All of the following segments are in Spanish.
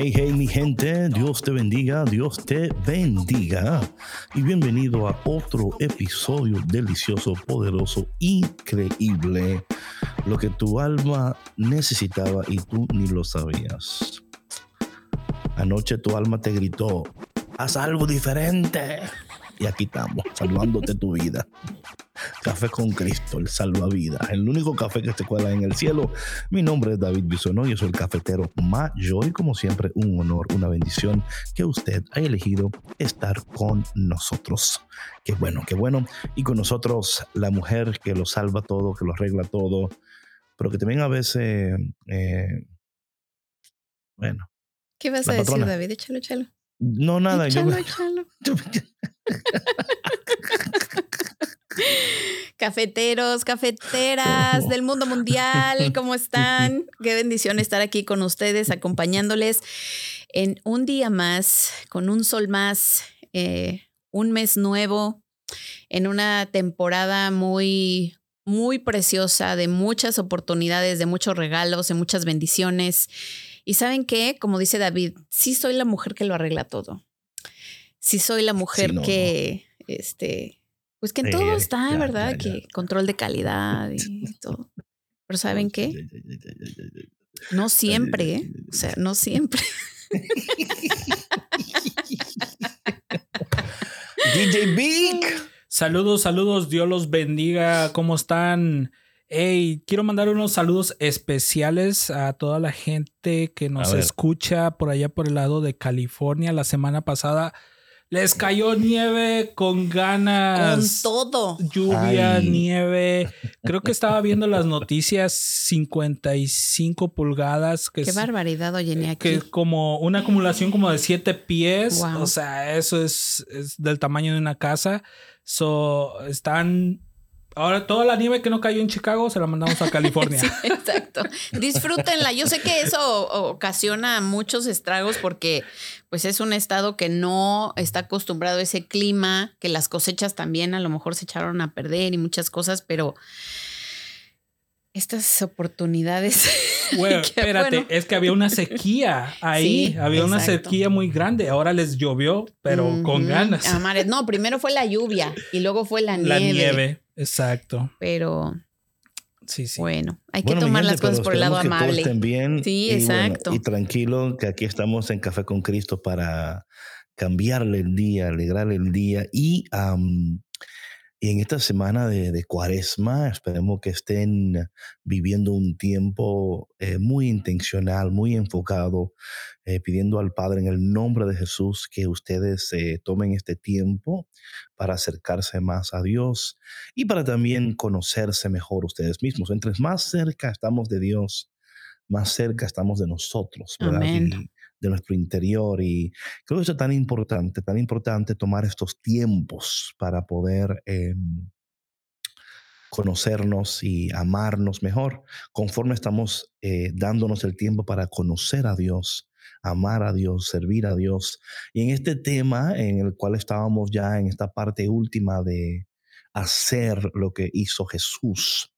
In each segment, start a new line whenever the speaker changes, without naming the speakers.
Hey, hey, mi gente, Dios te bendiga, Dios te bendiga. Y bienvenido a otro episodio delicioso, poderoso, increíble. Lo que tu alma necesitaba y tú ni lo sabías. Anoche tu alma te gritó, haz algo diferente. Y aquí estamos, salvándote tu vida. Café con Cristo, el salvavidas, el único café que te cuela en el cielo. Mi nombre es David Bisonó, yo soy el cafetero mayor y como siempre un honor, una bendición que usted haya elegido estar con nosotros. Qué bueno, qué bueno. Y con nosotros la mujer que lo salva todo, que lo arregla todo, pero que también a veces, eh, bueno.
¿Qué vas a decir, David? Échalo, échalo.
No, nada.
Échalo, échalo. Cafeteros, cafeteras del mundo mundial, ¿cómo están? Qué bendición estar aquí con ustedes, acompañándoles en un día más, con un sol más, eh, un mes nuevo, en una temporada muy, muy preciosa, de muchas oportunidades, de muchos regalos, de muchas bendiciones. Y saben qué, como dice David, sí soy la mujer que lo arregla todo. Sí soy la mujer que, este, pues que en todo está, ¿verdad? Que control de calidad y todo. Pero ¿saben qué? No siempre, ¿eh? O sea, no siempre.
DJ Big.
Saludos, saludos, Dios los bendiga. ¿Cómo están? Hey, quiero mandar unos saludos especiales a toda la gente que nos escucha por allá por el lado de California. La semana pasada les cayó nieve con ganas.
Con todo.
Lluvia, nieve. Creo que estaba viendo las noticias 55 pulgadas. Que
Qué barbaridad, oye, ni aquí.
Que como una acumulación como de 7 pies. O sea, eso es, es, del tamaño de una casa. So, están Ahora toda la nieve que no cayó en Chicago se la mandamos a California.
exacto. Disfrútenla. Yo sé que eso ocasiona muchos estragos porque pues es un estado que no está acostumbrado a ese clima, que las cosechas también a lo mejor se echaron a perder y muchas cosas, pero estas oportunidades.
Bueno, espérate, es que había una sequía ahí, había una sequía muy grande. Ahora les llovió, pero con ganas.
no, primero fue la lluvia y luego fue la nieve.
La nieve, exacto.
Pero Sí, sí. Bueno, hay que tomar las cosas por el lado amable.
estén bien
sí, exacto.
y tranquilo, que aquí estamos en Café con Cristo para cambiarle el día, alegrarle el día y y en esta semana de, cuaresma, esperemos que estén viviendo un tiempo eh, muy intencional, muy enfocado, eh, pidiendo al Padre en el nombre de Jesús que ustedes eh, tomen este tiempo para acercarse más a Dios y para también conocerse mejor ustedes mismos. Entre más cerca estamos de Dios, más cerca estamos de nosotros, ¿verdad? de nuestro interior. Y creo que eso es tan importante, tan importante tomar estos tiempos para poder em, conocernos y amarnos mejor, conforme estamos eh, dándonos el tiempo para conocer a Dios, amar a Dios, servir a Dios. Y en este tema en el cual estábamos ya en esta parte última de hacer lo que hizo Jesús.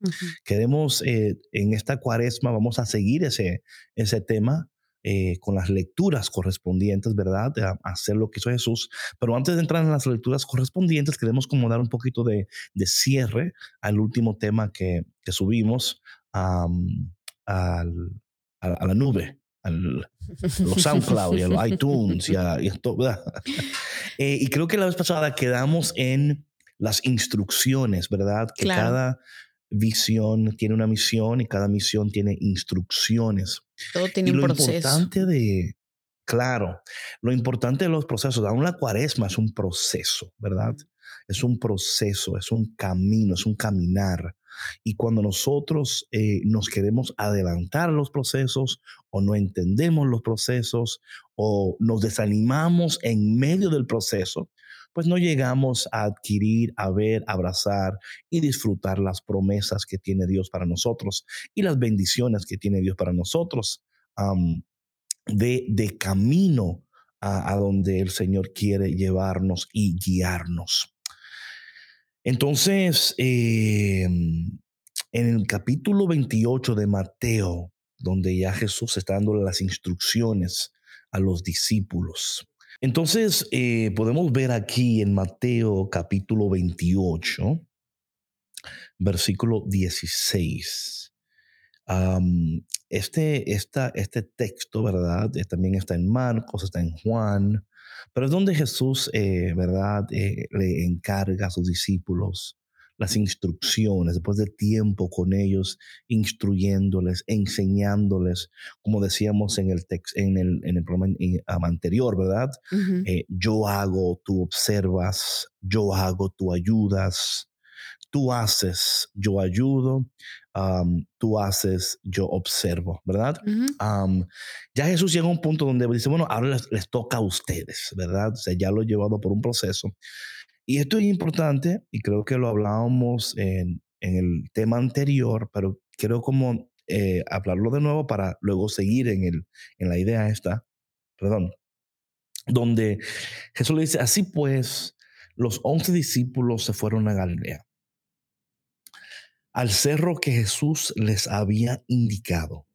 Queremos eh, en esta cuaresma, vamos a seguir ese, ese tema eh, con las lecturas correspondientes, ¿verdad? A hacer lo que hizo Jesús. Pero antes de entrar en las lecturas correspondientes, queremos como dar un poquito de, cierre al último tema que, subimos a, la nube, al los SoundCloud y a los iTunes y, a, y, eh, y creo que la vez pasada quedamos en las instrucciones, ¿verdad? Que cada visión tiene una misión y cada misión tiene instrucciones.
Todo tiene
y
un
lo
proceso.
importante de, claro, lo importante de los procesos, aún la cuaresma es un proceso, ¿verdad? Es un proceso, es un camino, es un caminar. Y cuando nosotros eh, nos queremos adelantar los procesos o no entendemos los procesos o nos desanimamos en medio del proceso, pues no llegamos a adquirir, a ver, abrazar y disfrutar las promesas que tiene Dios para nosotros y las bendiciones que tiene Dios para nosotros de, de, camino a donde el Señor quiere llevarnos y guiarnos. Entonces, eh, en el capítulo 28 de Mateo, donde ya Jesús está dando las instrucciones a los discípulos. Entonces, eh, podemos ver aquí en Mateo capítulo 28, versículo 16. este, esta, este texto, ¿verdad? Eh, también está en Marcos, está en Juan, pero es donde Jesús, eh, ¿verdad?, eh, le encarga a sus discípulos las instrucciones, después de tiempo con ellos, instruyéndoles, enseñándoles, como decíamos en el, text, en el, en el programa anterior, ¿verdad? Eh, yo hago, tú observas, yo hago, tú ayudas, tú haces, yo ayudo, tú haces, yo observo, ¿verdad? ya Jesús llega a un punto donde dice, bueno, ahora les, toca a ustedes, ¿verdad? O sea, ya lo he llevado por un proceso. Y esto es importante, y creo que lo hablábamos en, en el tema anterior, pero quiero como eh, hablarlo de nuevo para luego seguir en, el, en la idea esta, perdón, donde Jesús le dice, así pues, los once discípulos se fueron a Galilea al cerro que Jesús les había indicado.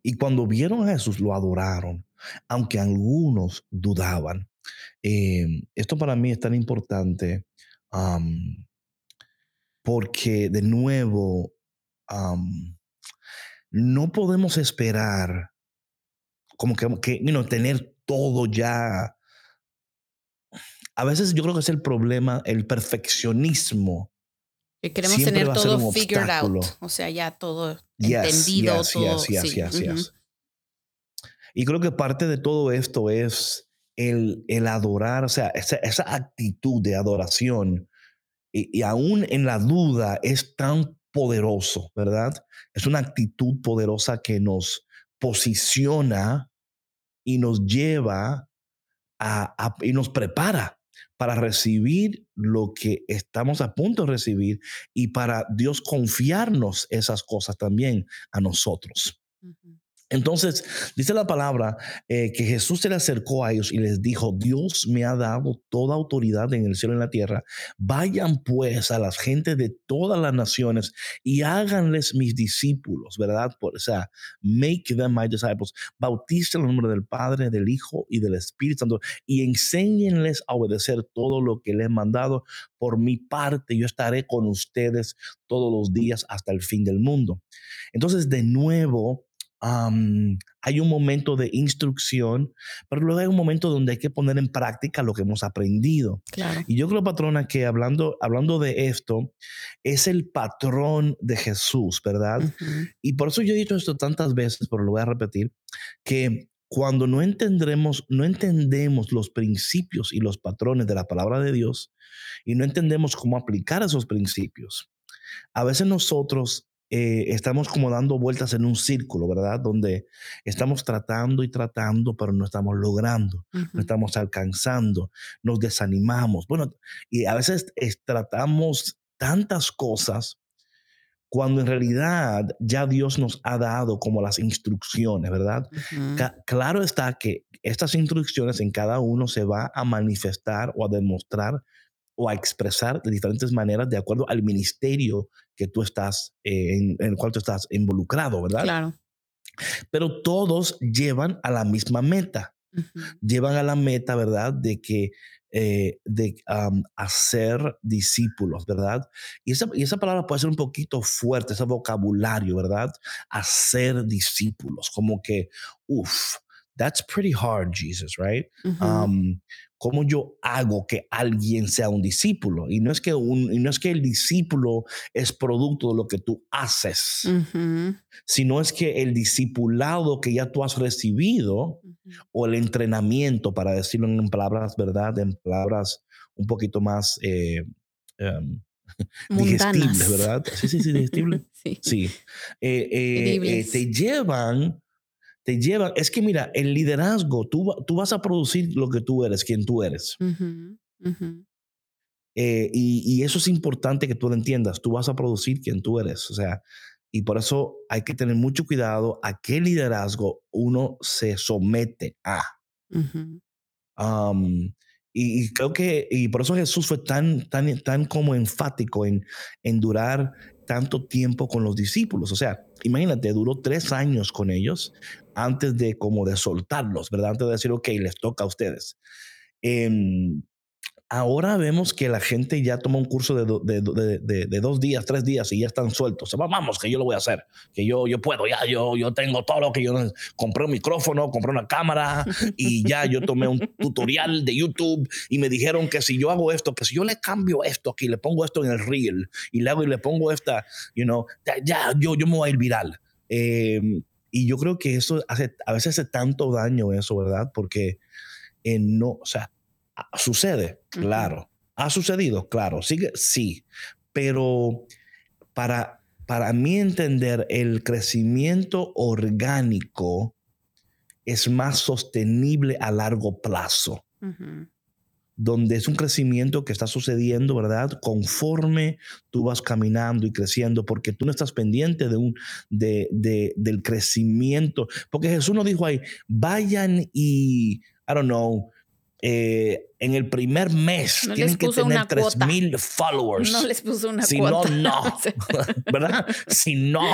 Y cuando vieron a Jesús lo adoraron, aunque algunos dudaban. Em, esto para mí es tan importante porque de nuevo no podemos esperar como que, que tener todo ya. A veces yo creo que es el problema, el perfeccionismo
que queremos tener todo figured out, o sea, ya todo entendido, todo.
Y creo que parte de todo esto es el, el adorar, o sea, esa, esa actitud de adoración y, y, aún en la duda es tan poderoso, ¿verdad? Es una actitud poderosa que nos posiciona y nos lleva a, a, y nos prepara para recibir lo que estamos a punto de recibir y para Dios confiarnos esas cosas también a nosotros. Entonces, dice la palabra eh, que Jesús se le acercó a ellos y les dijo, Dios me ha dado toda autoridad en el cielo y en la tierra. Vayan pues a las gentes de todas las naciones y háganles mis discípulos, ¿verdad? O sea, make them my disciples. Bauticen en el nombre del Padre, del Hijo y del Espíritu Santo y enséñenles a obedecer todo lo que les he mandado. Por mi parte, yo estaré con ustedes todos los días hasta el fin del mundo. Entonces, de nuevo, hay un momento de instrucción, pero luego hay un momento donde hay que poner en práctica lo que hemos aprendido. Y yo creo, patrona, que hablando, hablando de esto, es el patrón de Jesús, ¿verdad? Y por eso yo he dicho esto tantas veces, pero lo voy a repetir, que cuando no entendremos, no entendemos los principios y los patrones de la palabra de Dios y no entendemos cómo aplicar esos principios, a veces nosotros eh, estamos como dando vueltas en un círculo, ¿verdad? Donde estamos tratando y tratando, pero no estamos logrando, no estamos alcanzando, nos desanimamos. Bueno, y a veces tratamos tantas cosas cuando en realidad ya Dios nos ha dado como las instrucciones, ¿verdad? claro está que estas instrucciones en cada uno se va a manifestar o a demostrar o a expresar de diferentes maneras de acuerdo al ministerio que tú estás, eh, en, el cual tú estás involucrado, ¿verdad?
Claro.
Pero todos llevan a la misma meta. Llevan a la meta, ¿verdad? De que eh, de hacer discípulos, ¿verdad? Y esa, y esa palabra puede ser un poquito fuerte, ese vocabulario, ¿verdad? Hacer discípulos, como que, uff, that's pretty hard, Jesus, right? um, ¿Cómo yo hago que alguien sea un discípulo? Y no es que, un, y no es que el discípulo es producto de lo que tú haces, sino es que el discipulado que ya tú has recibido o el entrenamiento, para decirlo en palabras, ¿verdad? En palabras un poquito más eh, um, digestibles, ¿verdad? Sí, sí, sí, digestibles. sí. sí. Eh, eh, te llevan te llevan, es que mira, el liderazgo, tú, tú vas a producir lo que tú eres, quien tú eres. Eh, y, eso es importante que tú lo entiendas, tú vas a producir quien tú eres, o sea, y por eso hay que tener mucho cuidado a qué liderazgo uno se somete a. y, creo que, y por eso Jesús fue tan, tan, tan como enfático en, en durar tanto tiempo con los discípulos. O sea, imagínate, duró tres años con ellos antes de como de soltarlos, ¿verdad? Antes de decir, ok, les toca a ustedes. Em, ahora vemos que la gente ya toma un curso de, dos días, tres días y ya están sueltos. Vamos, que yo lo voy a hacer, que yo, yo puedo, ya, yo, yo tengo todo lo que yo compré un micrófono, compré una cámara y ya yo tomé un tutorial de YouTube y me dijeron que si yo hago esto, que si yo le cambio esto aquí, le pongo esto en el reel y le hago y le pongo esta, you know, ya, yo, yo me voy a ir viral. Em, y yo creo que eso hace, a veces hace tanto daño eso, ¿verdad? Porque eh, no, o sea, sucede, claro. ¿Ha sucedido? Claro. Sigue, sí. Pero para, para mí entender, el crecimiento orgánico es más sostenible a largo plazo donde es un crecimiento que está sucediendo, ¿verdad? Conforme tú vas caminando y creciendo, porque tú no estás pendiente de un, de, del crecimiento. Porque Jesús nos dijo ahí, vayan y, I don't know, eh, en el primer mes tienen que tener 3000 followers.
No les puso una
si
cuota.
Si no, no. ¿Verdad? Si no,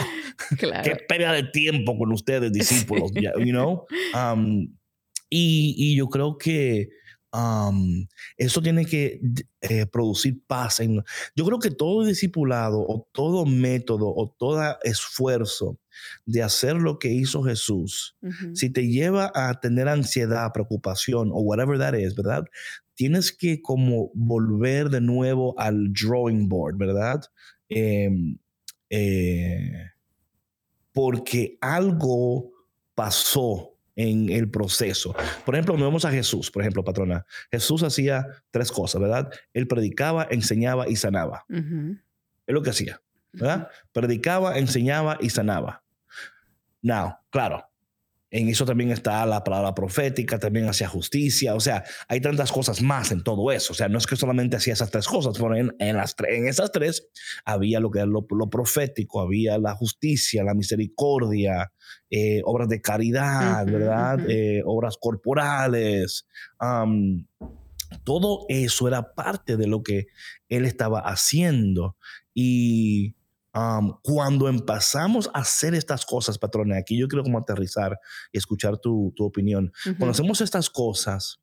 claro. qué pérdida de tiempo con ustedes, discípulos, you know? Um, y, y yo creo que eso tiene que eh, producir paz. Yo creo que todo discipulado o todo método o todo esfuerzo de hacer lo que hizo Jesús, si te lleva a tener ansiedad, preocupación o whatever that is, ¿verdad? Tienes que como volver de nuevo al drawing board, ¿verdad? Em, eh, porque algo pasó en el proceso. Por ejemplo, vemos a Jesús, por ejemplo, patrona. Jesús hacía tres cosas, ¿verdad? Él predicaba, enseñaba y sanaba. Es lo que hacía, ¿verdad? Predicaba, enseñaba y sanaba. Now, claro, en eso también está la palabra profética, también hacía justicia, o sea, hay tantas cosas más en todo eso, o sea, no es que solamente hacía esas tres cosas, pero en, las, en esas tres había lo que era lo, profético, había la justicia, la misericordia, eh, obras de caridad, ¿verdad? Eh, obras corporales. todo eso era parte de lo que él estaba haciendo y cuando empezamos a hacer estas cosas, patrona, aquí yo quiero como aterrizar y escuchar tu, tu opinión. Cuando hacemos estas cosas,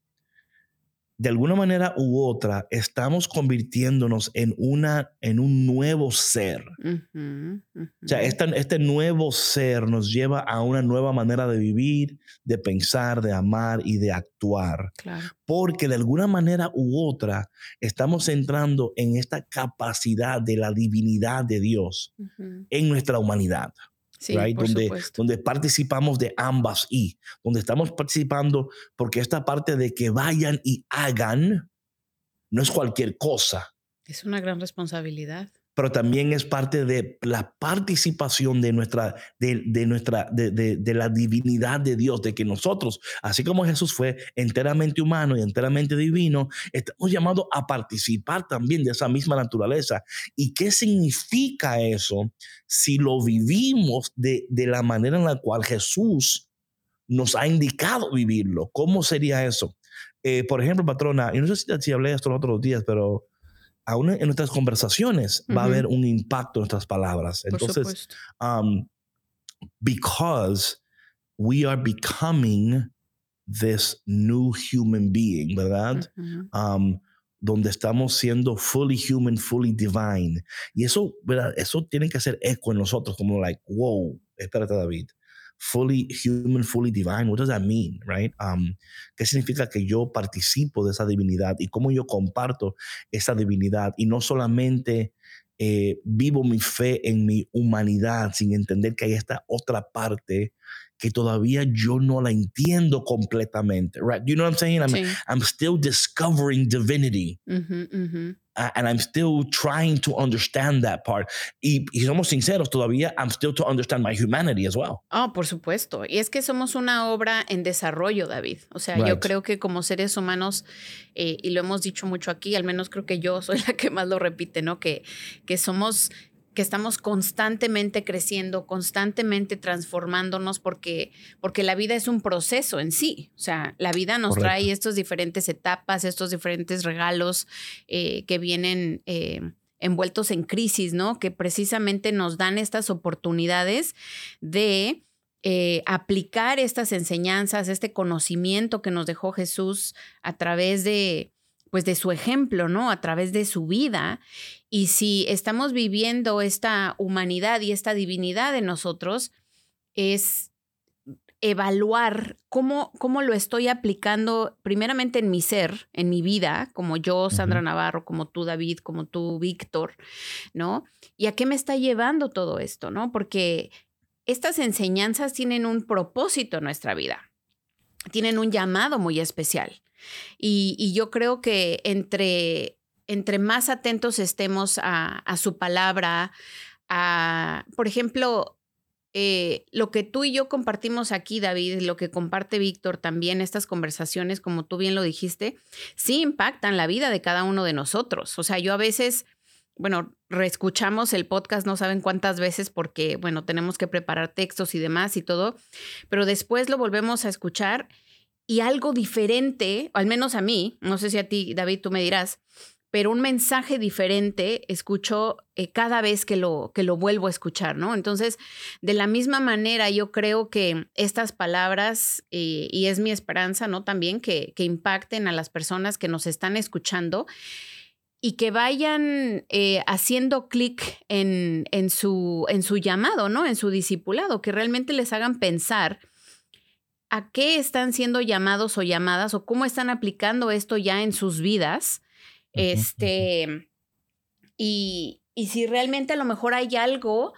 de alguna manera u otra, estamos convirtiéndonos en, una, en un nuevo ser. O sea, este, este, nuevo ser nos lleva a una nueva manera de vivir, de pensar, de amar y de actuar. Porque de alguna manera u otra estamos entrando en esta capacidad de la divinidad de Dios en nuestra humanidad donde, donde participamos de ambas y donde estamos participando porque esta parte de que vayan y hagan no es cualquier cosa.
Es una gran responsabilidad
pero también es parte de la participación de nuestra, de, nuestra, de, de, la divinidad de Dios, de que nosotros, así como Jesús fue enteramente humano y enteramente divino, estamos llamados a participar también de esa misma naturaleza. ¿Y qué significa eso si lo vivimos de, la manera en la cual Jesús nos ha indicado vivirlo? ¿Cómo sería eso? Eh, por ejemplo, patrona, y no sé si, si hablé esto los otros días, pero aún en nuestras conversaciones va a haber un impacto en nuestras palabras. Entonces, um, because we are becoming this new human being, ¿verdad? um, donde estamos siendo fully human, fully divine. Y eso, ¿verdad? Eso tiene que hacer eco en nosotros, como like, wow, espérate David, fully human, fully divine. What does that mean, right? Um, ¿Qué significa que yo participo de esa divinidad y cómo yo comparto esa divinidad? Y no solamente eh, vivo mi fe en mi humanidad sin entender que hay esta otra parte que todavía yo no la entiendo completamente, right? You know what I'm saying? I'm, sí. I'm still discovering divinity. Uh -huh, uh -huh. Uh, and I'm still trying to understand that part. Y, y, somos sinceros, todavía I'm still to understand my humanity as well.
Oh, por supuesto. Y es que somos una obra en desarrollo, David. O sea, right. yo creo que como seres humanos, eh, y lo hemos dicho mucho aquí, al menos creo que yo soy la que más lo repite, ¿no? Que, que somos que estamos constantemente creciendo, constantemente transformándonos porque, porque la vida es un proceso en sí. O sea, la vida nos Correcto. trae estas diferentes etapas, estos diferentes regalos eh, que vienen eh, envueltos en crisis, ¿no? Que precisamente nos dan estas oportunidades de eh, aplicar estas enseñanzas, este conocimiento que nos dejó Jesús a través de, pues de su ejemplo, ¿no? A través de su vida. Y si estamos viviendo esta humanidad y esta divinidad en nosotros, es evaluar cómo, cómo lo estoy aplicando primeramente en mi ser, en mi vida, como yo, Sandra uh -huh. Navarro, como tú, David, como tú, Víctor, ¿no? Y a qué me está llevando todo esto, ¿no? Porque estas enseñanzas tienen un propósito en nuestra vida, tienen un llamado muy especial. Y, y yo creo que entre, entre más atentos estemos a, su palabra, a, por ejemplo, eh, lo que tú y yo compartimos aquí, David, lo que comparte Víctor también, estas conversaciones, como tú bien lo dijiste, sí impactan la vida de cada uno de nosotros. O sea, yo a veces, bueno, reescuchamos el podcast, no saben cuántas veces, porque, bueno, tenemos que preparar textos y demás y todo, pero después lo volvemos a escuchar y algo diferente, al menos a mí, no sé si a ti, David, tú me dirás, pero un mensaje diferente escucho eh, cada vez que lo, que lo vuelvo a escuchar, ¿no? Entonces, de la misma manera, yo creo que estas palabras, eh, y es mi esperanza, ¿no? También que, que, impacten a las personas que nos están escuchando y que vayan eh, haciendo clic en, en, su, en su llamado, ¿no? En su discipulado, que realmente les hagan pensar a qué están siendo llamados o llamadas o cómo están aplicando esto ya en sus vidas. Este, y, y si realmente a lo mejor hay algo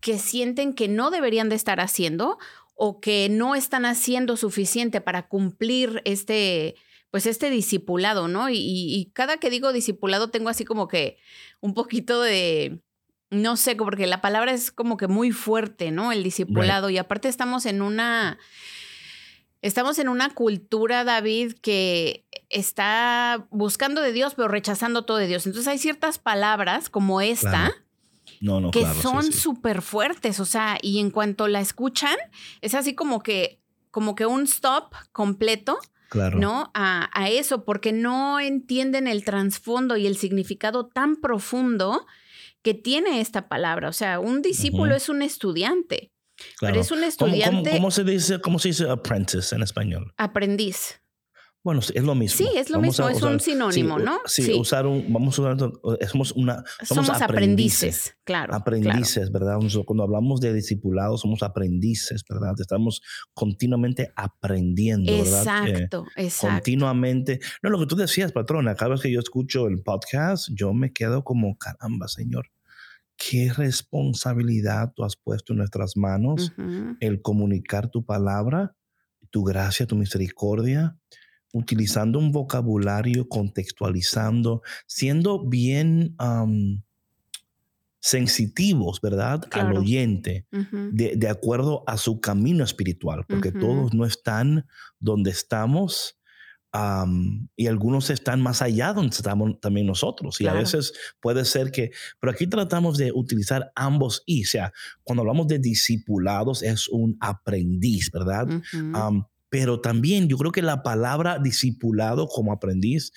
que sienten que no deberían de estar haciendo o que no están haciendo suficiente para cumplir este, pues este discipulado, ¿no? Y, y, cada que digo discipulado tengo así como que un poquito de, no sé, porque la palabra es como que muy fuerte, ¿no? El discipulado. Right. Y aparte estamos en una, Estamos en una cultura, David, que está buscando de Dios, pero rechazando todo de Dios. Entonces hay ciertas palabras como esta
claro. no, no,
que
claro,
son
sí,
súper sí. fuertes. O sea, y en cuanto la escuchan, es así como que, como que un stop completo.
Claro.
¿No? A, a eso, porque no entienden el trasfondo y el significado tan profundo que tiene esta palabra. O sea, un discípulo uh -huh. es un estudiante.
Claro.
Pero es un estudiante.
¿Cómo, cómo, cómo, se dice, ¿Cómo se dice apprentice en español?
Aprendiz.
Bueno, es lo mismo.
Sí, es lo
vamos
mismo,
a,
es
usar,
un sinónimo,
sí,
¿no?
Sí, sí, usar un, vamos a usar, somos una,
somos, somos aprendices, aprendices, claro.
Aprendices,
claro.
¿verdad? Cuando hablamos de discipulados, somos aprendices, ¿verdad? Estamos continuamente aprendiendo,
exacto,
¿verdad?
Exacto, exacto.
Continuamente. No, lo que tú decías, patrona, cada vez que yo escucho el podcast, yo me quedo como, caramba, señor qué responsabilidad tú has puesto en nuestras manos uh -huh. el comunicar tu palabra, tu gracia, tu misericordia, utilizando un vocabulario, contextualizando, siendo bien um, sensitivos, ¿verdad? Claro. Al oyente, uh -huh. de, de, acuerdo a su camino espiritual, porque uh -huh. todos no están donde estamos Um, y algunos están más allá donde estamos también nosotros. Y claro. a veces puede ser que, pero aquí tratamos de utilizar ambos y, o sea, cuando hablamos de discipulados es un aprendiz, ¿verdad? Uh -huh. um, pero también yo creo que la palabra discipulado como aprendiz,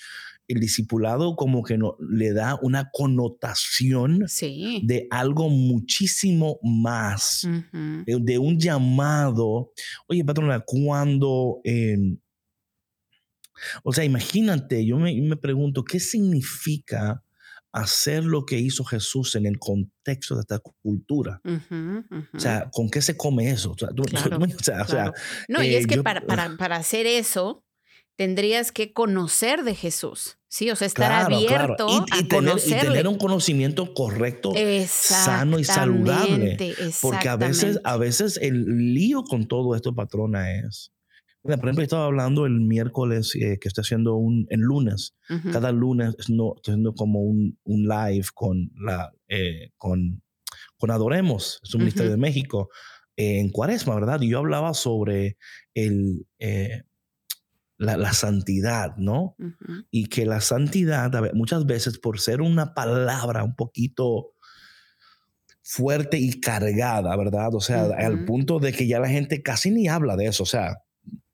el discipulado como que no, le da una connotación
sí.
de algo muchísimo más, uh -huh. de, de, un llamado. Oye, patrona, cuando... Eh, o sea, imagínate, yo me, me pregunto, ¿qué significa hacer lo que hizo Jesús en el contexto de esta cultura. O sea, ¿con qué se come eso?
no, y es que para, para, para hacer eso, tendrías que conocer de Jesús. Sí, o sea, estar abierto
y, a tener, y, tener, un conocimiento correcto, sano y saludable. Porque a veces, a veces el lío con todo esto, patrona, es. Por ejemplo, estaba hablando el miércoles eh, que estoy haciendo un en lunes. Cada lunes no, estoy haciendo como un, un live con la eh, con, con Adoremos, es un ministerio de México, en Cuaresma, ¿verdad? Y yo hablaba sobre el eh, la, santidad, ¿no? Y que la santidad, muchas veces por ser una palabra un poquito fuerte y cargada, ¿verdad? O sea, al punto de que ya la gente casi ni habla de eso, o sea,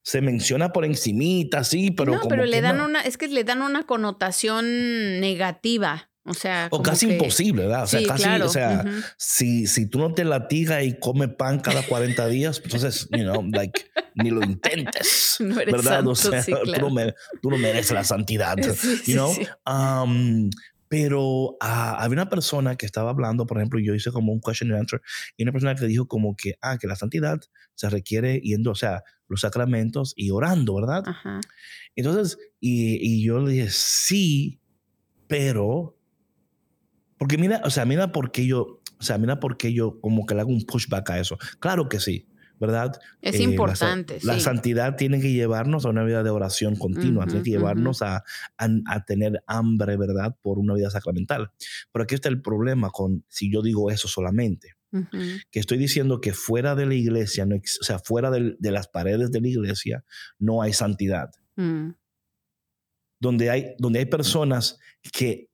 se menciona por encimita, sí, pero...
No, pero le dan una, es que le dan una connotación negativa. O sea,
o casi imposible, ¿verdad? O sea, casi, o sea, si, si tú no te latigas y comes pan cada 40 días, pues entonces, you know, like, ni lo intentes, ¿verdad? o sea, tú, no mereces la santidad, you know? Um, pero ah, había una persona que estaba hablando, por ejemplo, yo hice como un question and answer, y una persona que dijo como que, ah, que la santidad se requiere yendo, o sea, los sacramentos y orando, ¿verdad? Entonces, y, y yo le dije, sí, pero porque mira, o sea, mira por qué yo, o sea, mira por qué yo como que le hago un pushback a eso. Claro que sí, ¿verdad?
Es eh, importante.
La, santidad tiene que llevarnos a una vida de oración continua, tiene que llevarnos a, a, tener hambre, ¿verdad? Por una vida sacramental. Pero aquí está el problema con si yo digo eso solamente. Que estoy diciendo que fuera de la iglesia, no, o sea, fuera de, de, las paredes de la iglesia, no hay santidad. Mm. Donde, hay, donde hay personas que,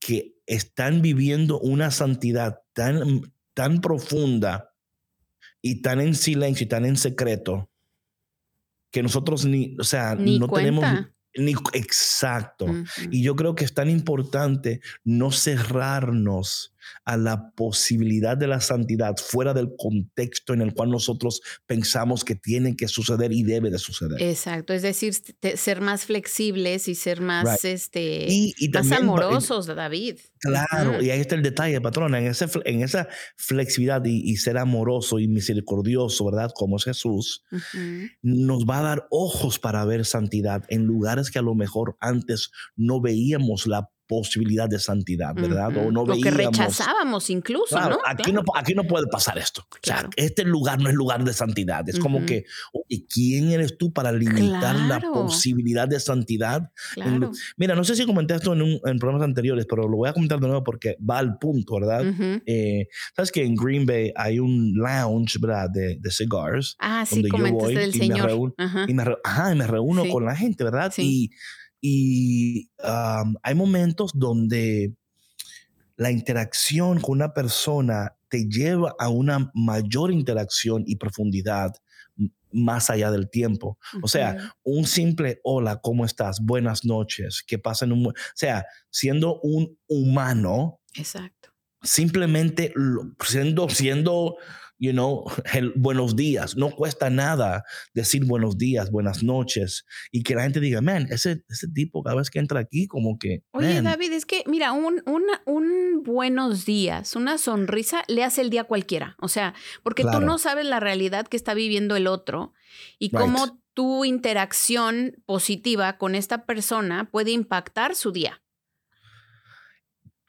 que están viviendo una santidad tan, tan profunda y tan en silencio y tan en secreto que nosotros ni, o sea, no tenemos ni, exacto. Y yo creo que es tan importante no cerrarnos a la posibilidad de la santidad fuera del contexto en el cual nosotros pensamos que tiene que suceder y debe de suceder.
Exacto, es decir, ser más flexibles y ser más, este, más amorosos, David.
Claro, y ahí está el detalle, patrona, en, ese, en esa flexibilidad y, ser amoroso y misericordioso, ¿verdad? Como es Jesús, nos va a dar ojos para ver santidad en lugares que a lo mejor antes no veíamos la posibilidad de santidad, ¿verdad? O no
Lo que rechazábamos incluso, ¿no?
Aquí, ¿no? aquí no puede pasar esto. O sea, este lugar no es lugar de santidad. Es como que, oye, ¿quién eres tú para limitar la posibilidad de santidad? Mira, no sé si comenté esto en, un, en, programas anteriores, pero lo voy a comentar de nuevo porque va al punto, ¿verdad? Eh, Sabes que en Green Bay hay un lounge, ¿verdad? De, de cigars.
Ah, sí, donde yo voy del y, Me reúno,
y, me ajá, y me reúno con la gente, ¿verdad? Sí. Y y hay momentos donde la interacción con una persona te lleva a una mayor interacción y profundidad más allá del tiempo. O sea, un simple hola, ¿cómo estás? Buenas noches, ¿qué pasa en un... O sea, siendo un humano.
Exacto.
Simplemente siendo, siendo you know, el buenos días. No cuesta nada decir buenos días, buenas noches y que la gente diga, man, ese, ese tipo cada vez que entra aquí como que...
Oye, David, es que, mira, un, un buenos días, una sonrisa le hace el día a cualquiera. O sea, porque tú no sabes la realidad que está viviendo el otro y cómo tu interacción positiva con esta persona puede impactar su día.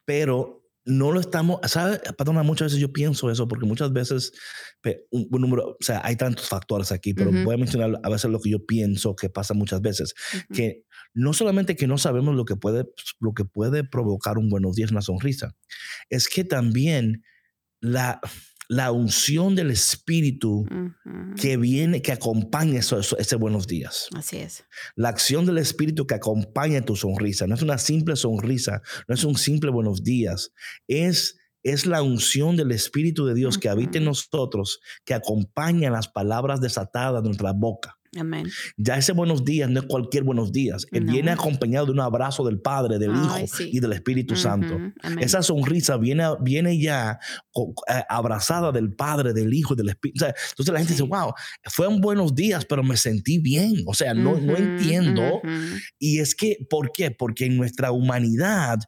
Pero no lo estamos, ¿sabes? Patrona, muchas veces yo pienso eso porque muchas veces, un, número, o sea, hay tantos factores aquí, pero voy a mencionar a veces lo que yo pienso que pasa muchas veces, que no solamente que no sabemos lo que puede, lo que puede provocar un buenos días, una sonrisa, es que también la, la unción del Espíritu que viene, que acompaña eso, ese buenos días.
Así es.
La acción del Espíritu que acompaña tu sonrisa. No es una simple sonrisa, no es un simple buenos días. Es, es la unción del Espíritu de Dios que habita en nosotros, que acompaña las palabras desatadas de nuestra boca.
Amén.
Ya ese buenos días no es cualquier buenos días. Él viene acompañado de un abrazo del Padre, del Hijo y del Espíritu Santo. Esa sonrisa viene, viene ya eh, abrazada del Padre, del Hijo y del Espíritu. entonces la gente dice, wow, fueron buenos días, pero me sentí bien. O sea, no, no entiendo. Y es que, ¿por qué? Porque en nuestra humanidad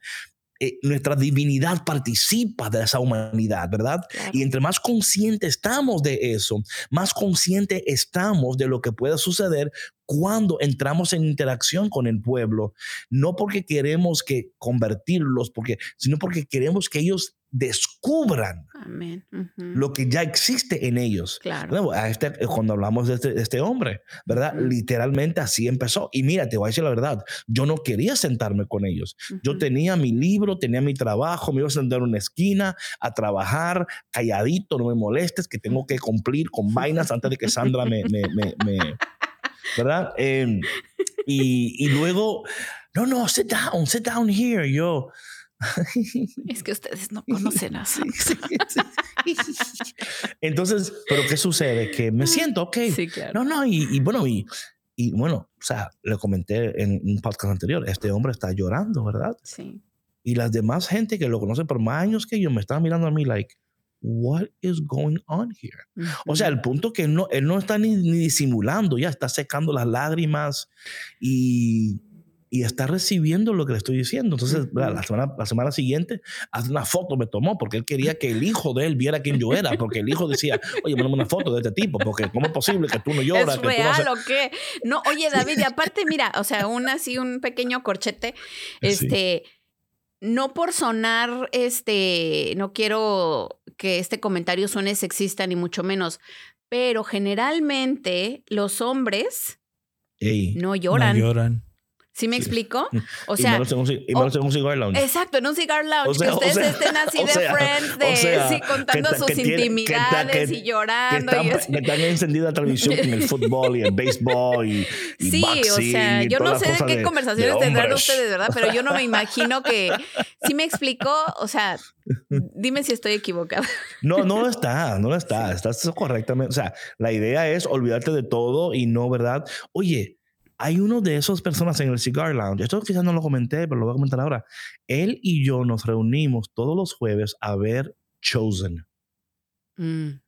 eh, nuestra divinidad participa de esa humanidad, ¿verdad? Y entre más conscientes estamos de eso, más conscientes estamos de lo que puede suceder cuando entramos en interacción con el pueblo, no porque queremos que convertirlos, porque, sino porque queremos que ellos descubran lo que ya existe en ellos.
Claro.
Este, eh, cuando hablamos de este, este hombre, ¿verdad? Literalmente así empezó. Y mira, te voy a decir la verdad, yo no quería sentarme con ellos. Yo tenía mi libro, tenía mi trabajo, me iba a sentar en una esquina a trabajar calladito, no me molestes, que tengo que cumplir con vainas antes de que Sandra me... me, me, ¿Verdad? Em, y, y luego, no, no, sit down, sit down here. Yo,
es que ustedes no conocen a
Entonces, ¿pero qué sucede? Que me siento, ok. No, no, y, bueno, y, y, bueno, o sea, le comenté en un podcast anterior, este hombre está llorando, ¿verdad?
Sí.
Y las demás gente que lo conoce por más años que yo me están mirando a mí like, what is going on here? O sea, el punto que no, él no está ni, ni disimulando, ya está secando las lágrimas y y está recibiendo lo que le estoy diciendo. Entonces, la semana, la semana siguiente, hace una foto me tomó porque él quería que el hijo de él viera quién yo era, porque el hijo decía, oye, mándame una foto de este tipo, porque ¿cómo es posible que tú no lloras?
¿Es real o qué? No, oye, David, y aparte, mira, o sea, un así, un pequeño corchete, este... No por sonar, este, no quiero que este comentario suene sexista ni mucho menos, pero generalmente los hombres no lloran.
No lloran.
¿Sí me explico? O sea.
Y menos en un, cigar lounge.
Exacto, en un cigar lounge. que ustedes estén así de friends, de sí, contando sus intimidades y llorando.
Que, están, están encendida la televisión con el fútbol y el béisbol y, y
Sí, o sea, yo no sé de qué conversaciones tendrán ustedes, ¿verdad? Pero yo no me imagino que. ¿Sí me explico? O sea, dime si estoy equivocada.
No, no lo está, no lo está. Estás correctamente. O sea, la idea es olvidarte de todo y no, ¿verdad? Oye hay uno de esas personas en el Cigar Lounge, esto quizás no lo comenté, pero lo voy a comentar ahora. Él y yo nos reunimos todos los jueves a ver Chosen. Mm.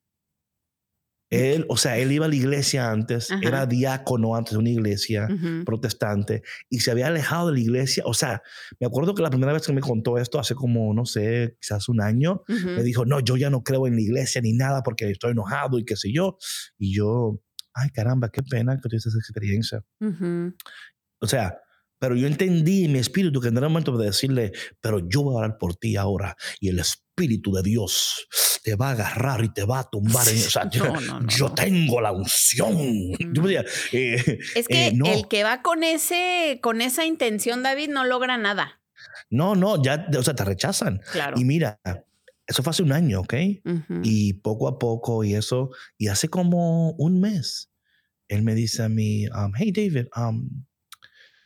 Él, o sea, él iba a la iglesia antes, era diácono antes de una iglesia protestante y se había alejado de la iglesia. O sea, me acuerdo que la primera vez que me contó esto, hace como, no sé, quizás un año, me dijo, no, yo ya no creo en la iglesia ni nada porque estoy enojado y qué sé yo. Y yo, ay caramba, qué pena que tuviste esa experiencia. O sea, pero yo entendí en mi espíritu que en el momento de decirle, pero yo voy a orar por ti ahora y el espíritu de Dios te va a agarrar y te va a tumbar. En, o sea, yo, tengo la unción.
Eh, es que eh, el que va con, ese, con esa intención, David, no logra nada.
No, no, ya, o sea, te rechazan.
Claro.
Y mira, eso fue hace un año, ¿ok? Y poco a poco y eso, y hace como un mes, él me dice a mí, um, hey David, um,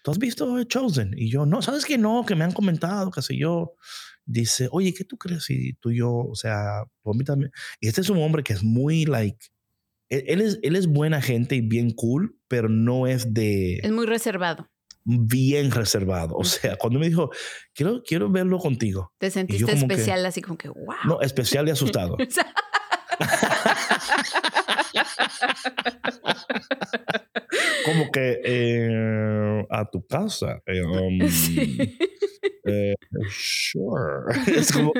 ¿tú has visto Chosen? Y yo, no, ¿sabes que no? Que me han comentado, qué sé yo. Dice, oye, ¿qué tú crees si tú y yo, o sea, tú también? Y este es un hombre que es muy, like, él, él, es, él es buena gente y bien cool, pero no es de...
Es muy reservado
bien reservado. O sea, cuando me dijo, quiero, quiero verlo contigo.
Te sentiste especial, así como que, wow.
No, especial y asustado. como que eh, a tu casa. Eh, um, eh, sure. es como,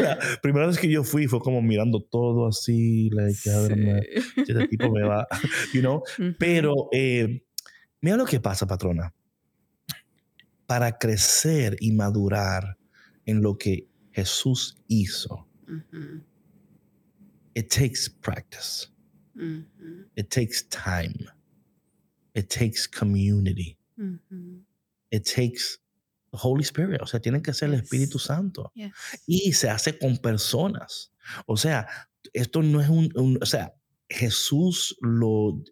la primera vez que yo fui fue como mirando todo así, like, sí. este tipo me va, you know. Pero mira lo que pasa, patrona para crecer y madurar en lo que Jesús hizo. It takes practice. It takes time. It takes community. It takes the Holy Spirit. O sea, tiene que ser el Espíritu Santo. Y se hace con personas. O sea, esto no es un, o sea, Jesús lo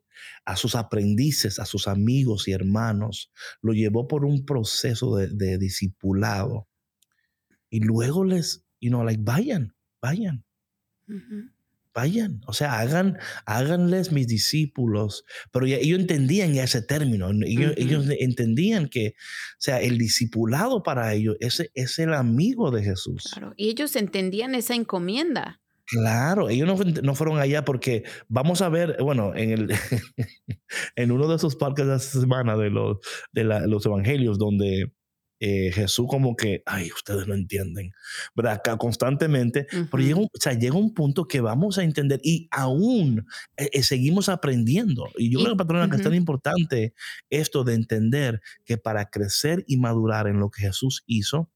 a sus aprendices, a sus amigos y hermanos, lo llevó por un proceso de, discipulado. Y luego les, you know, like, vayan, vayan. Vayan, o sea, hagan, háganles mis discípulos. Pero ellos entendían ese término, ellos, ellos, entendían que, o sea, el discipulado para ellos ese es el amigo de Jesús.
Claro, y ellos entendían esa encomienda.
Claro, ellos no, fueron allá porque vamos a ver, bueno, en, el, en uno de esos parques de esta semana de los, de los evangelios, donde eh, Jesús como que, ay, ustedes no entienden, ¿verdad? Constantemente, pero llega un, o sea, llega un punto que vamos a entender y aún eh, eh, seguimos aprendiendo. Y yo creo, patrona, que es tan importante esto de entender que para crecer y madurar en lo que Jesús hizo,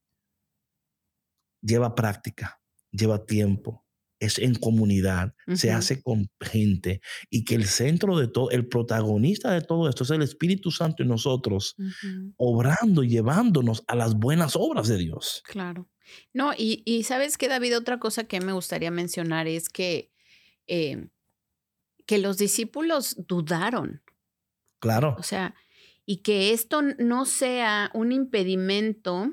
lleva práctica, lleva tiempo, es en comunidad, se hace con gente y que el centro de todo, el protagonista de todo esto es el Espíritu Santo en nosotros, obrando y llevándonos a las buenas obras de Dios.
Claro. No, y, sabes que David, otra cosa que me gustaría mencionar es que, eh, que los discípulos dudaron.
Claro.
O sea, y que esto no sea un impedimento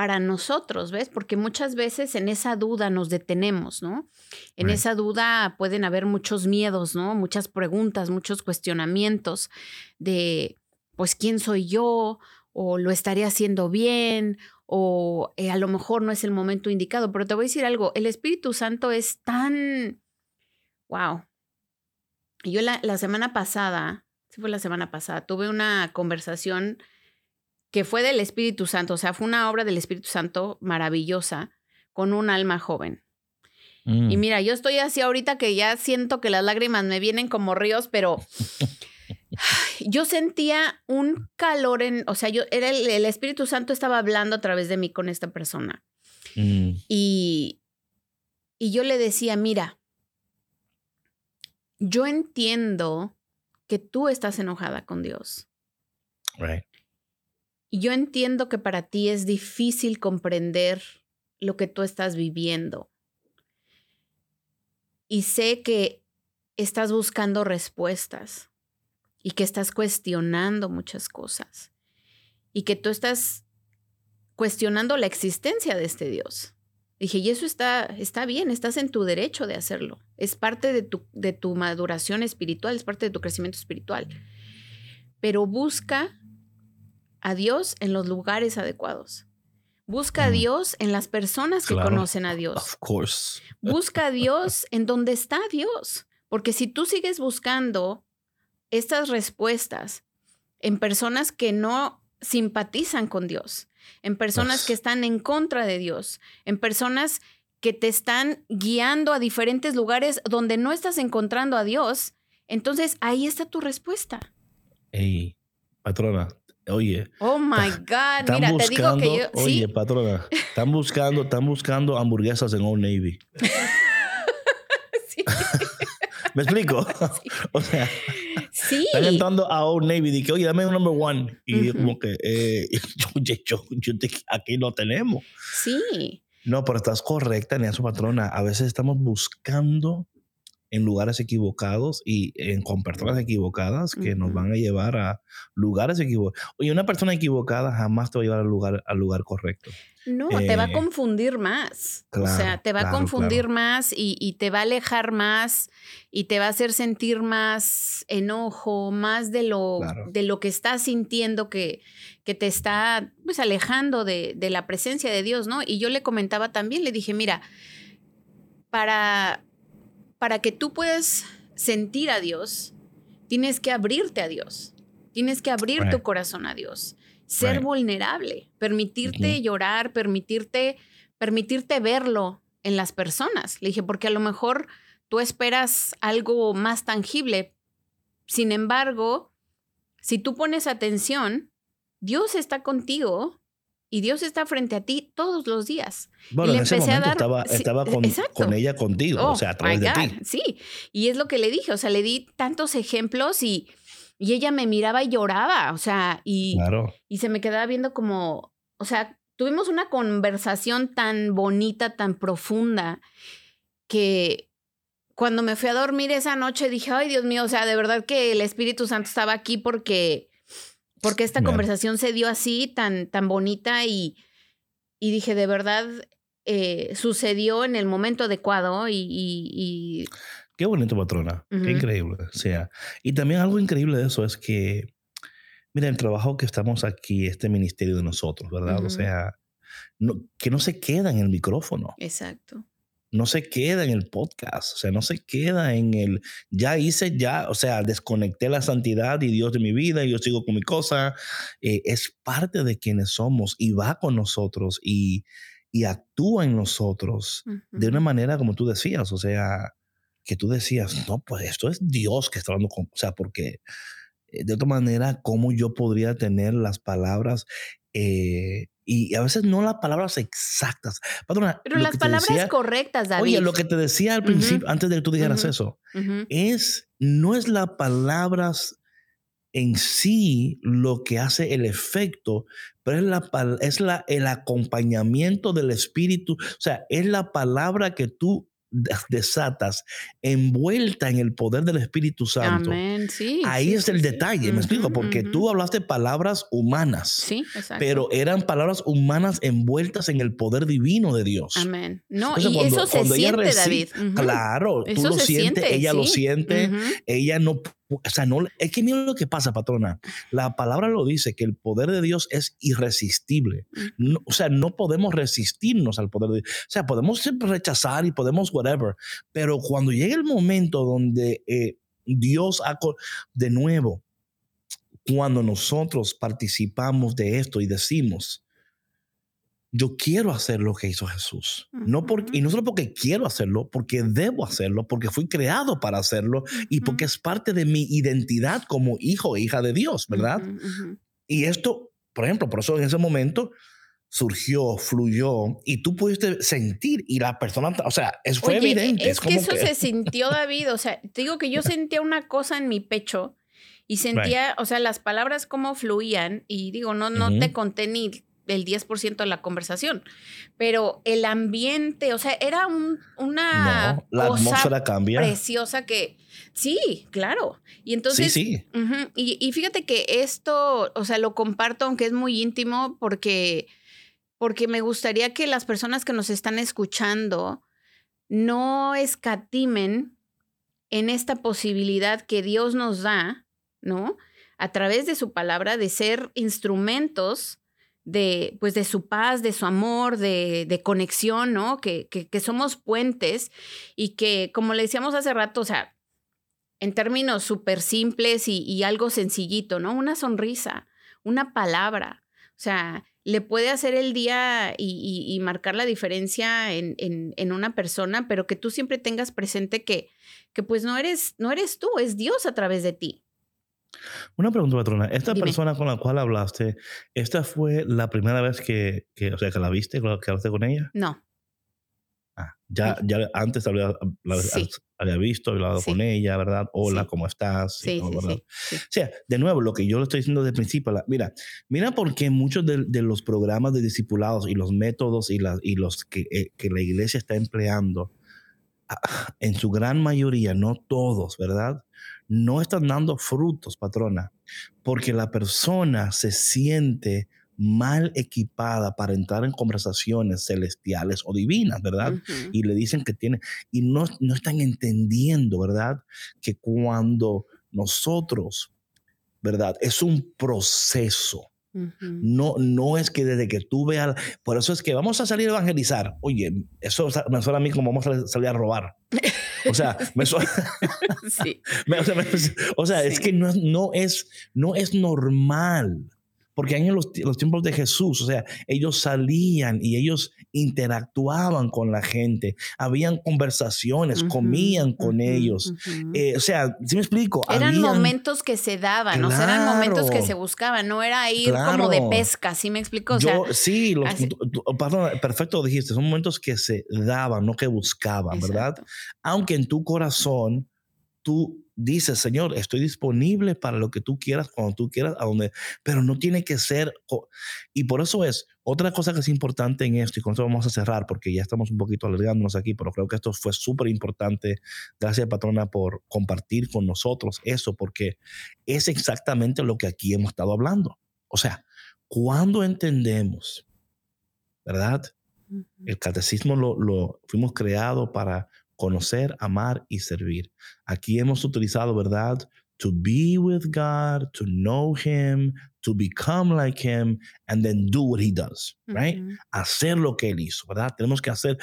para nosotros, ¿ves? Porque muchas veces en esa duda nos detenemos, ¿no? En esa duda pueden haber muchos miedos, ¿no? Muchas preguntas, muchos cuestionamientos de, pues, ¿quién soy yo? O lo estaré haciendo bien, o eh, a lo mejor no es el momento indicado. Pero te voy a decir algo, el Espíritu Santo es tan, wow. Yo la, la semana pasada, sí fue la semana pasada, tuve una conversación que fue del Espíritu Santo, o sea, fue una obra del Espíritu Santo maravillosa con un alma joven. Y mm. mira, yo estoy así ahorita que ya siento que las lágrimas me vienen como ríos, pero yo sentía un calor en, o sea, yo era el, Espíritu Santo estaba hablando a través de mí con esta persona. Mm. Y, y yo le decía, mira, yo entiendo que tú estás enojada con Dios.
Right.
Yo entiendo que para ti es difícil comprender lo que tú estás viviendo. Y sé que estás buscando respuestas y que estás cuestionando muchas cosas y que tú estás cuestionando la existencia de este Dios. Dije, y eso está, está bien, estás en tu derecho de hacerlo. Es parte de tu, de tu maduración espiritual, es parte de tu crecimiento espiritual. Pero busca a Dios en los lugares adecuados. Busca a Dios en las personas que conocen a Dios.
Of course.
Busca a Dios en donde está Dios. Porque si tú sigues buscando estas respuestas en personas que no simpatizan con Dios, en personas que están en contra de Dios, en personas que te están guiando a diferentes lugares donde no estás encontrando a Dios, entonces ahí está tu respuesta.
Hey, patrona, Oye.
Oh my God. Mira, te digo que yo.
Oye, patrona, están buscando, están buscando hamburguesas en Old Navy. sí. ¿Me explico? O sea,
sí.
están entrando a Old Navy y que, oye, dame un number one. Y como que, eh, yo, yo, aquí lo tenemos.
Sí.
No, pero estás correcta en eso, patrona. A veces estamos buscando en lugares equivocados y en, con personas equivocadas que nos van a llevar a lugares equivocados. Oye, una persona equivocada jamás te va a llevar al lugar, al lugar correcto.
No, te va a eh, confundir más. o sea, te va a confundir más y, te va a alejar más y te va a hacer sentir más enojo, más de lo, de lo que estás sintiendo que, que te está pues alejando de, de la presencia de Dios, ¿no? Y yo le comentaba también, le dije, mira, para para que tú puedas sentir a Dios, tienes que abrirte a Dios, tienes que abrir tu corazón a Dios, ser vulnerable, permitirte llorar, permitirte, permitirte verlo en las personas. Le dije, porque a lo mejor tú esperas algo más tangible. Sin embargo, si tú pones atención, Dios está contigo y Dios está frente a ti todos los días.
Bueno, en ese momento estaba, estaba con, ella contigo, o sea, a oh, través de ti.
Sí, y es lo que le dije, o sea, le di tantos ejemplos y, y ella me miraba y lloraba, o sea, y, y se me quedaba viendo como, o sea, tuvimos una conversación tan bonita, tan profunda, que cuando me fui a dormir esa noche dije, ay Dios mío, o sea, de verdad que el Espíritu Santo estaba aquí porque porque esta conversación se dio así, tan, tan bonita y, y dije, de verdad, eh, sucedió en el momento adecuado y...
Qué bonito, patrona. Qué increíble. O sea, y también algo increíble de eso es que, mira, el trabajo que estamos aquí, este ministerio de nosotros, ¿verdad? O sea, no, que no se queda en el micrófono.
Exacto.
No se queda en el podcast, o sea, no se queda en el, ya hice, ya, o sea, desconecté la santidad y Dios de mi vida y yo sigo con mi cosa. Eh, es parte de quienes somos y va con nosotros y, y actúa en nosotros de una manera como tú decías, o sea, que tú decías, no, pues esto es Dios que está hablando con, o sea, porque eh, de otra manera, ¿cómo yo podría tener las palabras? Eh, y a veces no las palabras exactas.
Pero las palabras correctas, David.
Oye, lo que te decía al principio, antes de que tú dijeras eso, es, no es las palabras en sí lo que hace el efecto, pero es, la, es la, el acompañamiento del Espíritu. O sea, es la palabra que tú desatas envuelta en el poder del Espíritu Santo. Ahí es el detalle, me explico, porque tú hablaste palabras humanas,
sí,
pero eran palabras humanas envueltas en el poder divino de Dios.
Amén. No, y eso se siente, David.
Claro, tú lo sientes, ella lo siente, ella no o sea, no, es que mira lo que pasa, patrona. La palabra lo dice, que el poder de Dios es irresistible. o sea, no podemos resistirnos al poder de Dios. O sea, podemos rechazar y podemos whatever, pero cuando llega el momento donde eh, Dios, ha, de nuevo, cuando nosotros participamos de esto y decimos, yo quiero hacer lo que hizo Jesús. no porque, y no solo porque quiero hacerlo, porque debo hacerlo, porque fui creado para hacerlo y porque es parte de mi identidad como hijo e hija de Dios, ¿verdad? Y esto, por ejemplo, por eso en ese momento surgió, fluyó y tú pudiste sentir y la persona, o sea, es, fue evidente.
Es, que eso se sintió, David. O sea, te digo que yo sentía una cosa en mi pecho y sentía, o sea, las palabras cómo fluían y digo, no, no te conté ni el 10% de la conversación, pero el ambiente, o sea, era un, una
la atmósfera cambia.
preciosa que sí, claro. Y entonces,
sí,
sí. y, fíjate que esto, o sea, lo comparto aunque es muy íntimo porque, porque me gustaría que las personas que nos están escuchando no escatimen en esta posibilidad que Dios nos da, ¿no? A través de su palabra, de ser instrumentos de, pues de su paz, de su amor, de, de conexión, ¿no? Que, que, somos puentes y que, como le decíamos hace rato, o sea, en términos súper simples y, algo sencillito, ¿no? Una sonrisa, una palabra, o sea, le puede hacer el día y, marcar la diferencia en, en, en, una persona, pero que tú siempre tengas presente que, que pues no eres, no eres tú, es Dios a través de ti.
Una pregunta, patrona. Esta persona con la cual hablaste, ¿esta fue la primera vez que, que o sea, que la viste, que hablaste con ella?
No.
Ah, ya, ya antes había, había visto, hablado con ella, ¿verdad? Hola, ¿cómo estás?
Sí, sí,
sí, O sea, de nuevo, lo que yo le estoy diciendo desde el principio, mira, mira por qué muchos de, de, los programas de discipulados y los métodos y, las y los que, eh, que la iglesia está empleando, en su gran mayoría, no todos, ¿verdad? No están dando frutos, patrona, porque la persona se siente mal equipada para entrar en conversaciones celestiales o divinas, ¿verdad? Y le dicen que tiene, y no, no están entendiendo, ¿verdad? Que cuando nosotros, ¿verdad? Es un proceso. No, no es que desde que tú veas, por eso es que vamos a salir a evangelizar. Oye, eso me suena a mí como vamos a salir a robar. O sea, me suena. sí. o sea, es que no, no, es, no es normal porque en los, los, tiempos de Jesús, o sea, ellos salían y ellos interactuaban con la gente, habían conversaciones, comían con ellos. Eh, o sea, si me explico?
Eran momentos que se daban, o sea, eran momentos que se buscaban, no era ir como de pesca, ¿sí me explico?
Yo, sí, los, perdón, perfecto dijiste, son momentos que se daban, no que buscaban, ¿verdad? Aunque en tu corazón tú dices, Señor, estoy disponible para lo que tú quieras, cuando tú quieras, a donde, pero no tiene que ser. Y por eso es otra cosa que es importante en esto, y con esto vamos a cerrar, porque ya estamos un poquito alargándonos aquí, pero creo que esto fue súper importante. Gracias, patrona, por compartir con nosotros eso, porque es exactamente lo que aquí hemos estado hablando. O sea, cuando entendemos, ¿verdad? El catecismo lo, lo fuimos creados para conocer, amar y servir. Aquí hemos utilizado, ¿verdad? To be with God, to know Him, to become like Him, and then do what He does, right? Hacer lo que Él hizo, ¿verdad? Tenemos que hacer.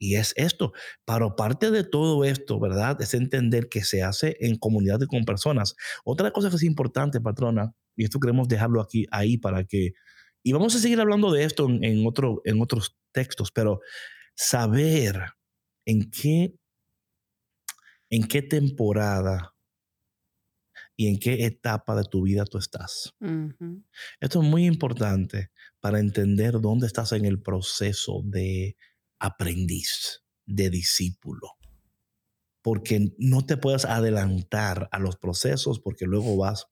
Y es esto. Pero parte de todo esto, ¿verdad? Es entender que se hace en comunidad y con personas. Otra cosa que es importante, patrona, y esto queremos dejarlo aquí, ahí para que... Y vamos a seguir hablando de esto en, otro, en otros textos, pero saber en qué, en qué temporada y en qué etapa de tu vida tú estás. Esto es muy importante para entender dónde estás en el proceso de aprendiz, de discípulo. Porque no te puedes adelantar a los procesos porque luego vas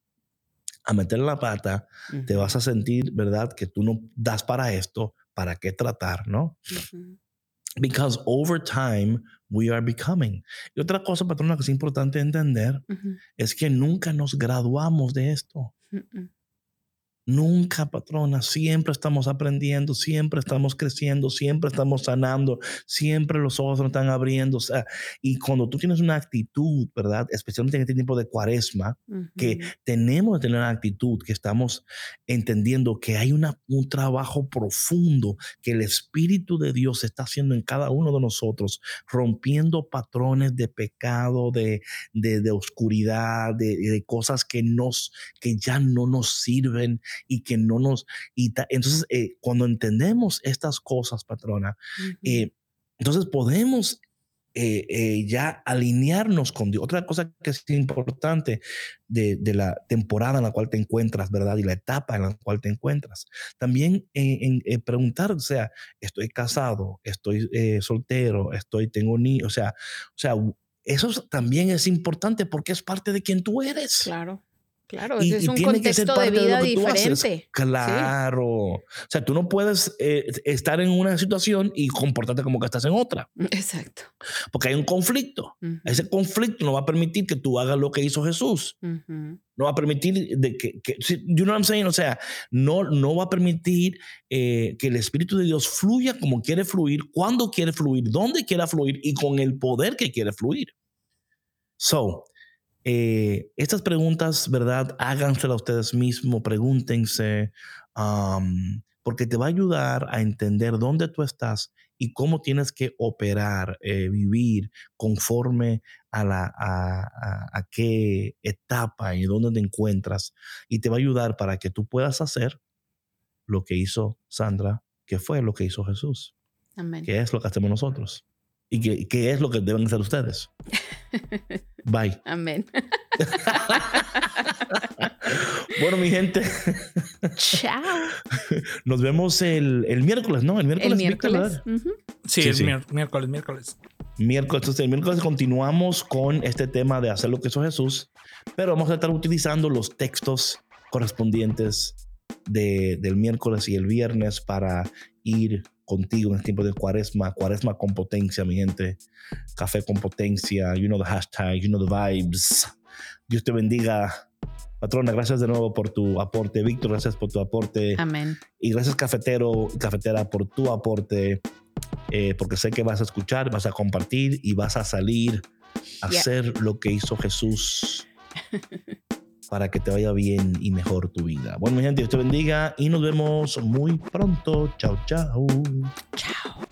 a meter la pata, te vas a sentir, ¿verdad? Que tú no das para esto, ¿para qué tratar, no? Because over time we are becoming. Y otra cosa, patrona, que es importante entender es que nunca nos graduamos de esto. Nunca, patrona, siempre estamos aprendiendo, siempre estamos creciendo, siempre estamos sanando, siempre los ojos nos están abriendo. O sea, y cuando tú tienes una actitud, ¿verdad? Especialmente en este tiempo de cuaresma, que tenemos que tener una actitud, que estamos entendiendo que hay una, un trabajo profundo que el Espíritu de Dios está haciendo en cada uno de nosotros, rompiendo patrones de pecado, de, de, de oscuridad, de, de, cosas que, nos, que ya no nos sirven y que no nos... Y entonces, eh, cuando entendemos estas cosas, patrona, eh, entonces podemos eh, ya alinearnos con Dios. Otra cosa que es importante de, de, la temporada en la cual te encuentras, ¿verdad? Y la etapa en la cual te encuentras. También en, preguntar, o sea, estoy casado, estoy soltero, estoy, tengo niños, o sea, o sea, eso también es importante porque es parte de quien tú eres.
Claro. Claro, es un contexto de vida diferente.
Claro. O sea, tú no puedes eh, estar en una situación y comportarte como que estás en otra.
Exacto.
Porque hay un conflicto. Ese conflicto no va a permitir que tú hagas lo que hizo Jesús. No va a permitir de que, que you know what I'm saying? O sea, no, no va a permitir eh, que el Espíritu de Dios fluya como quiere fluir, cuando quiere fluir, dónde quiera fluir y con el poder que quiere fluir. So, eh, estas preguntas, ¿verdad? Háganselas ustedes mismos, pregúntense, porque te va a ayudar a entender dónde tú estás y cómo tienes que operar, eh, vivir conforme a, la, a, qué etapa y dónde te encuentras. Y te va a ayudar para que tú puedas hacer lo que hizo Sandra, que fue lo que hizo Jesús. Amén. Que es lo que hacemos nosotros. Y que, es lo que deben hacer ustedes. Bye.
Amén.
bueno, mi gente.
Chao.
Nos vemos el, miércoles, ¿no? El miércoles.
El miércoles.
Sí, el miércoles, miércoles.
Miércoles. Entonces, el miércoles continuamos con este tema de hacer lo que hizo Jesús, pero vamos a estar utilizando los textos correspondientes del miércoles y el viernes para ir contigo en este tiempo de cuaresma, cuaresma con potencia, mi gente. Café con potencia, you know the hashtag, you know the vibes. Dios te bendiga. Patrona, gracias de nuevo por tu aporte. Víctor, gracias por tu aporte.
Amén.
Y gracias, cafetero y cafetera, por tu aporte, eh, porque sé que vas a escuchar, vas a compartir y vas a salir a hacer lo que hizo Jesús. para que te vaya bien y mejor tu vida. Bueno, mi gente, Dios te bendiga y nos vemos muy pronto. Chao, chao. Chao.